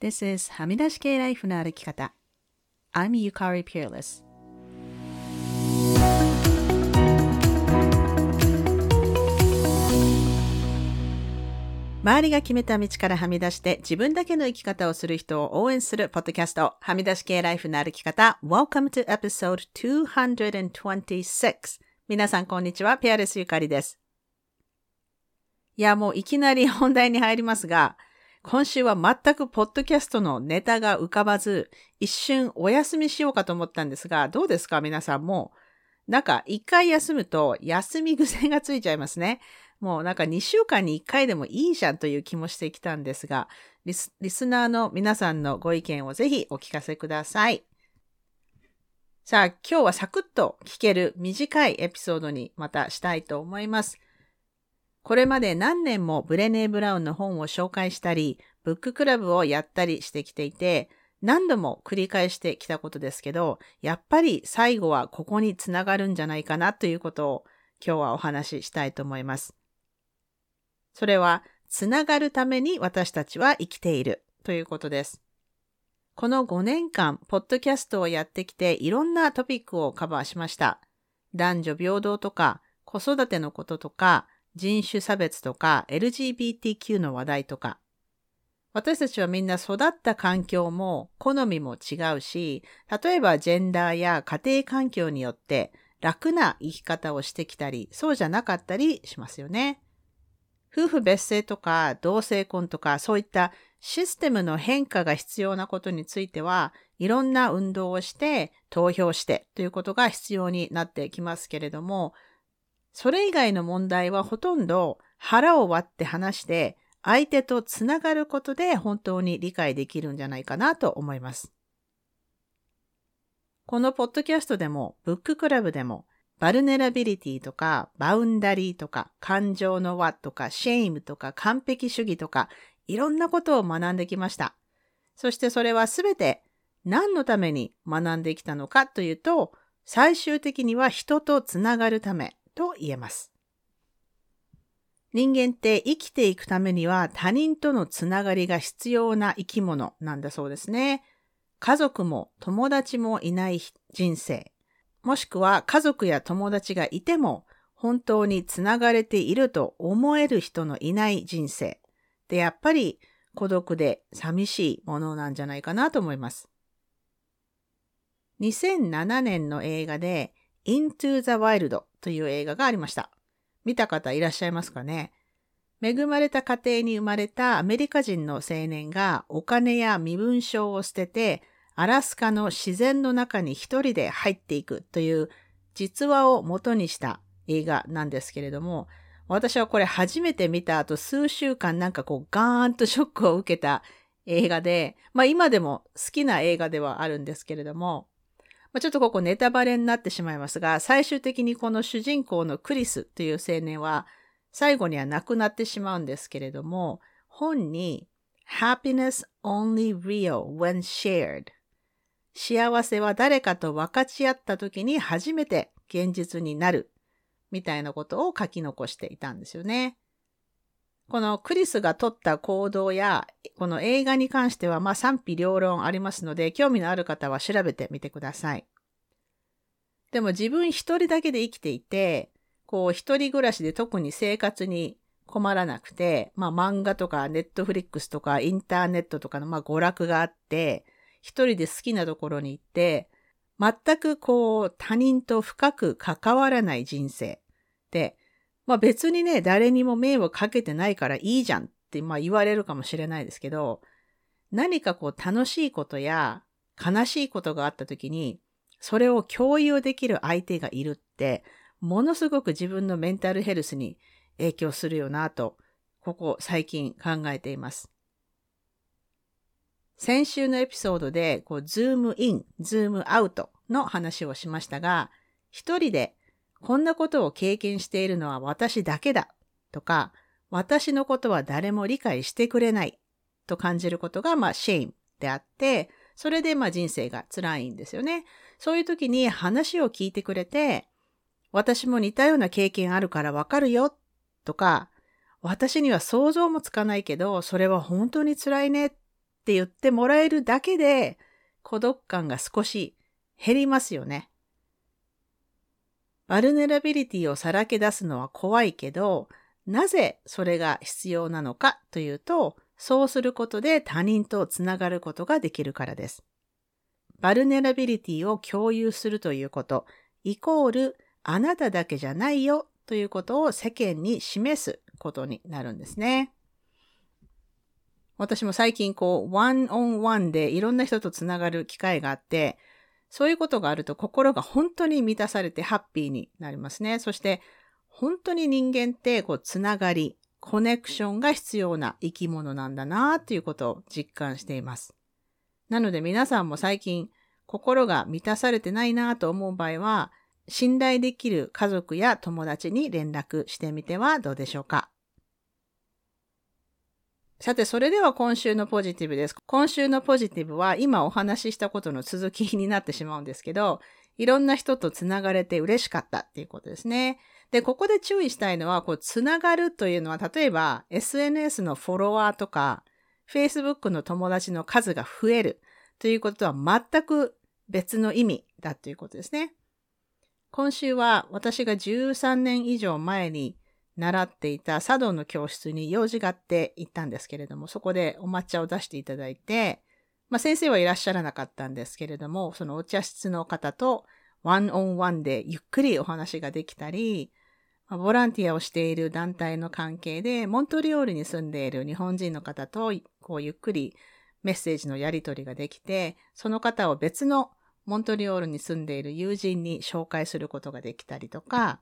This is はみ出し系ライフの歩き方。I'm Yukari Peerless. 周りが決めた道からはみ出して自分だけの生き方をする人を応援するポッドキャスト、はみ出し系ライフの歩き方。Welcome to episode 226. 皆さんこんにちは、ペアレスゆかりです。いや、もういきなり本題に入りますが、今週は全くポッドキャストのネタが浮かばず、一瞬お休みしようかと思ったんですが、どうですか皆さんも。なんか一回休むと休み癖がついちゃいますね。もうなんか2週間に1回でもいいじゃんという気もしてきたんですが、リスリスナーの皆さんのご意見をぜひお聞かせください。さあ、今日はサクッと聞ける短いエピソードにまたしたいと思います。これまで何年もブレネー・ブラウンの本を紹介したり、ブッククラブをやったりしてきていて、何度も繰り返してきたことですけど、やっぱり最後はここにつながるんじゃないかなということを今日はお話ししたいと思います。それは、つながるために私たちは生きているということです。この5年間、ポッドキャストをやってきていろんなトピックをカバーしました。男女平等とか、子育てのこととか、人種差別とか LGBTQ の話題とか。私たちはみんな育った環境も好みも違うし、例えばジェンダーや家庭環境によって楽な生き方をしてきたり、そうじゃなかったりしますよね。夫婦別姓とか同性婚とかそういったシステムの変化が必要なことについては、いろんな運動をして投票してということが必要になってきますけれども、それ以外の問題はほとんど腹を割って話して相手とつながることで本当に理解できるんじゃないかなと思います。このポッドキャストでもブッククラブでも vulnerability とか boundary とか感情の輪とか shame とか完璧主義とかいろんなことを学んできました。そしてそれはすべて何のために学んできたのかというと最終的には人とつながるためと言えます。人間って生きていくためには他人とのつながりが必要な生き物なんだそうですね。家族も友達もいない人生。もしくは家族や友達がいても本当につながれていると思える人のいない人生。で、やっぱり孤独で寂しいものなんじゃないかなと思います。2007年の映画で Into the Wild という映画がありました。見た方いらっしゃいますかね？恵まれた家庭に生まれたアメリカ人の青年がお金や身分証を捨ててアラスカの自然の中に一人で入っていくという実話を元にした映画なんですけれども、私はこれ初めて見た後数週間なんかこうガーンとショックを受けた映画で、まあ今でも好きな映画ではあるんですけれども、まあ、ちょっとここネタバレになってしまいますが、最終的にこの主人公のクリスという青年は、最後には亡くなってしまうんですけれども、本に Happiness only real when shared 幸せは誰かと分かち合った時に初めて現実になるみたいなことを書き残していたんですよね。このクリスが取った行動や、この映画に関しては、まあ賛否両論ありますので、興味のある方は調べてみてください。でも自分一人だけで生きていて、こう一人暮らしで特に生活に困らなくて、まあ漫画とかネットフリックスとかインターネットとかのまあ娯楽があって、一人で好きなところに行って、全くこう他人と深く関わらない人生で、まあ別にね、誰にも迷惑かけてないからいいじゃんってまあ言われるかもしれないですけど、何かこう楽しいことや悲しいことがあった時に、それを共有できる相手がいるって、ものすごく自分のメンタルヘルスに影響するよなと、ここ最近考えています。先週のエピソードで、こう、ズームイン、ズームアウトの話をしましたが、一人でこんなことを経験しているのは私だけだとか、私のことは誰も理解してくれないと感じることが、まあ、シェイムであって、それで、まあ、人生が辛いんですよね。そういう時に話を聞いてくれて、私も似たような経験あるからわかるよとか、私には想像もつかないけど、それは本当に辛いねってって言ってもらえるだけで孤独感が少し減りますよね。 vulnerability をさらけ出すのは怖いけど、なぜそれが必要なのかというと、そうすることで他人とつながることができるからです。 vulnerability を共有するということ、イコールあなただけじゃないよということを世間に示すことになるんですね。私も最近こう、ワンオンワンでいろんな人とつながる機会があって、そういうことがあると心が本当に満たされてハッピーになりますね。そして、本当に人間ってこう、つながり、コネクションが必要な生き物なんだなということを実感しています。なので皆さんも最近心が満たされてないなと思う場合は、信頼できる家族や友達に連絡してみてはどうでしょうか？さて、それでは今週のポジティブです。今週のポジティブは今お話ししたことの続きになってしまうんですけど、いろんな人とつながれて嬉しかったっていうことですね。で、ここで注意したいのは、こう、つながるというのは、例えば SNS のフォロワーとか、Facebook の友達の数が増えるということは全く別の意味だということですね。今週は私が13年以上前に習っていた茶道の教室に用事があって行ったんですけれども、そこでお抹茶を出していただいて、まあ先生はいらっしゃらなかったんですけれども、そのお茶室の方とワンオンワンでゆっくりお話ができたり、ボランティアをしている団体の関係で、モントリオールに住んでいる日本人の方と、こうゆっくりメッセージのやり取りができて、その方を別のモントリオールに住んでいる友人に紹介することができたりとか、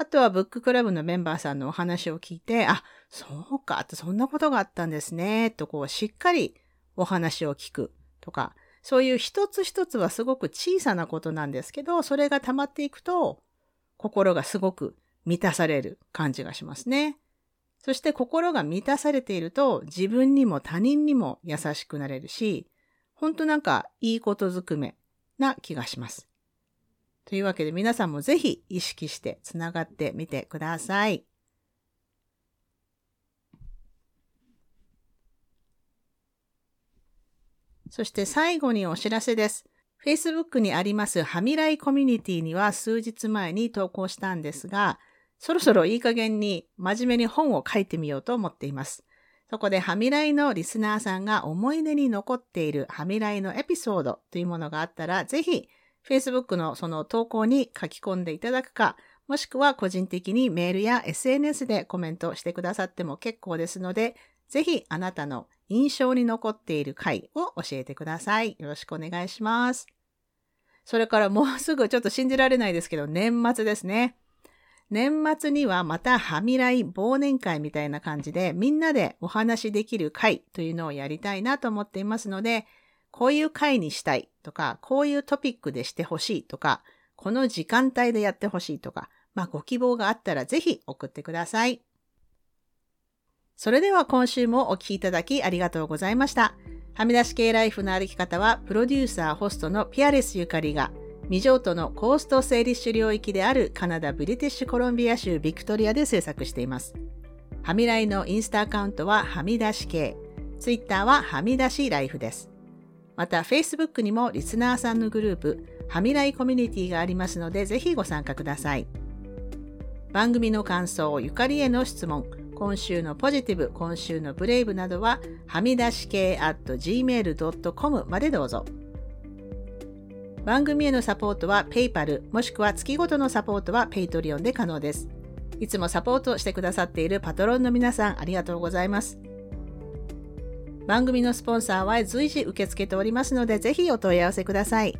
あとはブッククラブのメンバーさんのお話を聞いて、あ、そうか、そんなことがあったんですね、とこうしっかりお話を聞くとか、そういう一つ一つはすごく小さなことなんですけど、それが溜まっていくと、心がすごく満たされる感じがしますね。そして心が満たされていると、自分にも他人にも優しくなれるし、ほんとなんかいいことずくめな気がします。というわけで皆さんもぜひ意識してつながってみてください。そして最後にお知らせです。Facebook にありますはみらいコミュニティには数日前に投稿したんですが、そろそろいい加減に真面目に本を書いてみようと思っています。そこではみらいのリスナーさんが思い出に残っているはみらいのエピソードというものがあったら、ぜひ Facebook のその投稿に書き込んでいただくか、もしくは個人的にメールや SNS でコメントしてくださっても結構ですので、ぜひあなたの印象に残っている回を教えてください。よろしくお願いします。それからもうすぐちょっと信じられないですけど、年末ですね。年末にはまたはみらい忘年会みたいな感じでみんなでお話しできる会というのをやりたいなと思っていますので、こういう回にしたいとか、こういうトピックでしてほしいとか、この時間帯でやってほしいとか、まあご希望があったらぜひ送ってください。それでは今週もお聴きいただきありがとうございました。はみ出し系ライフの歩き方は、プロデューサー、ホストのピアレスゆかりが、未譲渡のコースト整理種領域であるカナダ・ブリティッシュコロンビア州ビクトリアで制作しています。はみらいのインスタアカウントははみ出し系、ツイッターははみ出しライフです。また、Facebook にもリスナーさんのグループ、はみらいコミュニティがありますので、ぜひご参加ください。番組の感想、ゆかりへの質問、今週のポジティブ、今週のブレイブなどは、はみ出し系 at gmail.com までどうぞ。番組へのサポートは PayPal もしくは月ごとのサポートは Patreon で可能です。いつもサポートしてくださっているパトロンの皆さんありがとうございます。番組のスポンサーは随時受け付けておりますので、ぜひお問い合わせください。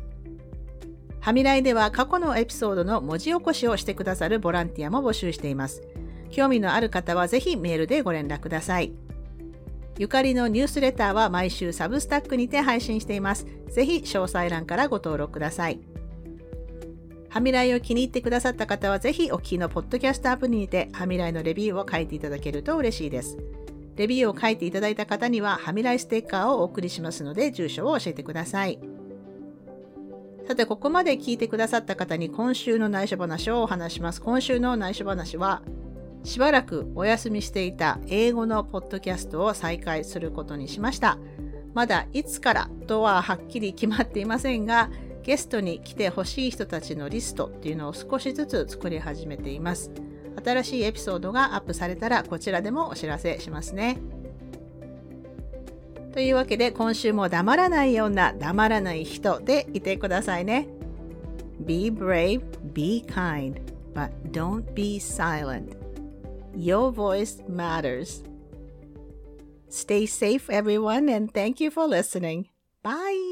はみらいでは過去のエピソードの文字起こしをしてくださるボランティアも募集しています。興味のある方はぜひメールでご連絡ください。ゆかりのニュースレターは毎週サブスタックにて配信しています。ぜひ詳細欄からご登録ください。はみらいを気に入ってくださった方はぜひお聞きのポッドキャストアプリにてはみらいのレビューを書いていただけると嬉しいです。レビューを書いていただいた方には、はみらいステッカーをお送りしますので、住所を教えてください。さて、ここまで聞いてくださった方に今週の内緒話をお話します。今週の内緒話は、しばらくお休みしていた英語のポッドキャストを再開することにしました。まだいつからとははっきり決まっていませんが、ゲストに来てほしい人たちのリストっていうのを少しずつ作り始めています。新しいエピソードがアップされたらこちらでもお知らせしますね。というわけで今週も黙らないような黙らない人でいてくださいね。Be brave, be kind, but don't be silent. Your voice matters. Stay safe, everyone, and thank you for listening. Bye.